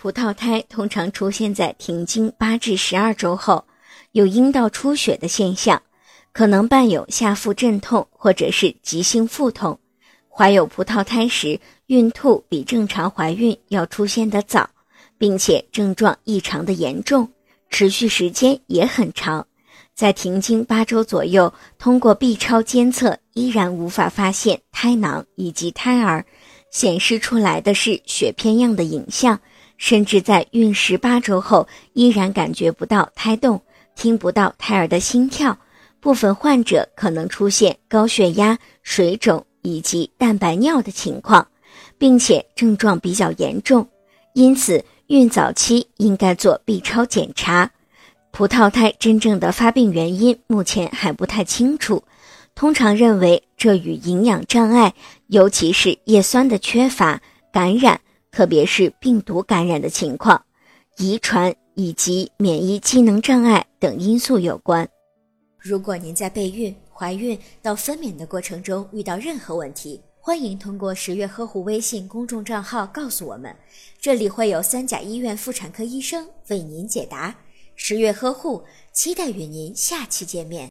葡萄胎通常出现在停经八至十二周后，有阴道出血的现象，可能伴有下腹阵痛或者是急性腹痛。怀有葡萄胎时，孕吐比正常怀孕要出现的早，并且症状异常的严重，持续时间也很长。在停经八周左右，通过 B 超监测依然无法发现胎囊以及胎儿，显示出来的是血片样的影像。甚至在孕十八周后，依然感觉不到胎动，听不到胎儿的心跳。部分患者可能出现高血压、水肿以及蛋白尿的情况，并且症状比较严重。因此，孕早期应该做 B 超检查。葡萄胎真正的发病原因目前还不太清楚，通常认为这与营养障碍，尤其是叶酸的缺乏、感染。特别是病毒感染的情况、遗传以及免疫机能障碍等因素有关。如果您在备孕、怀孕到分娩的过程中遇到任何问题，欢迎通过十月呵护微信公众账号告诉我们，这里会有三甲医院妇产科医生为您解答。十月呵护，期待与您下期见面。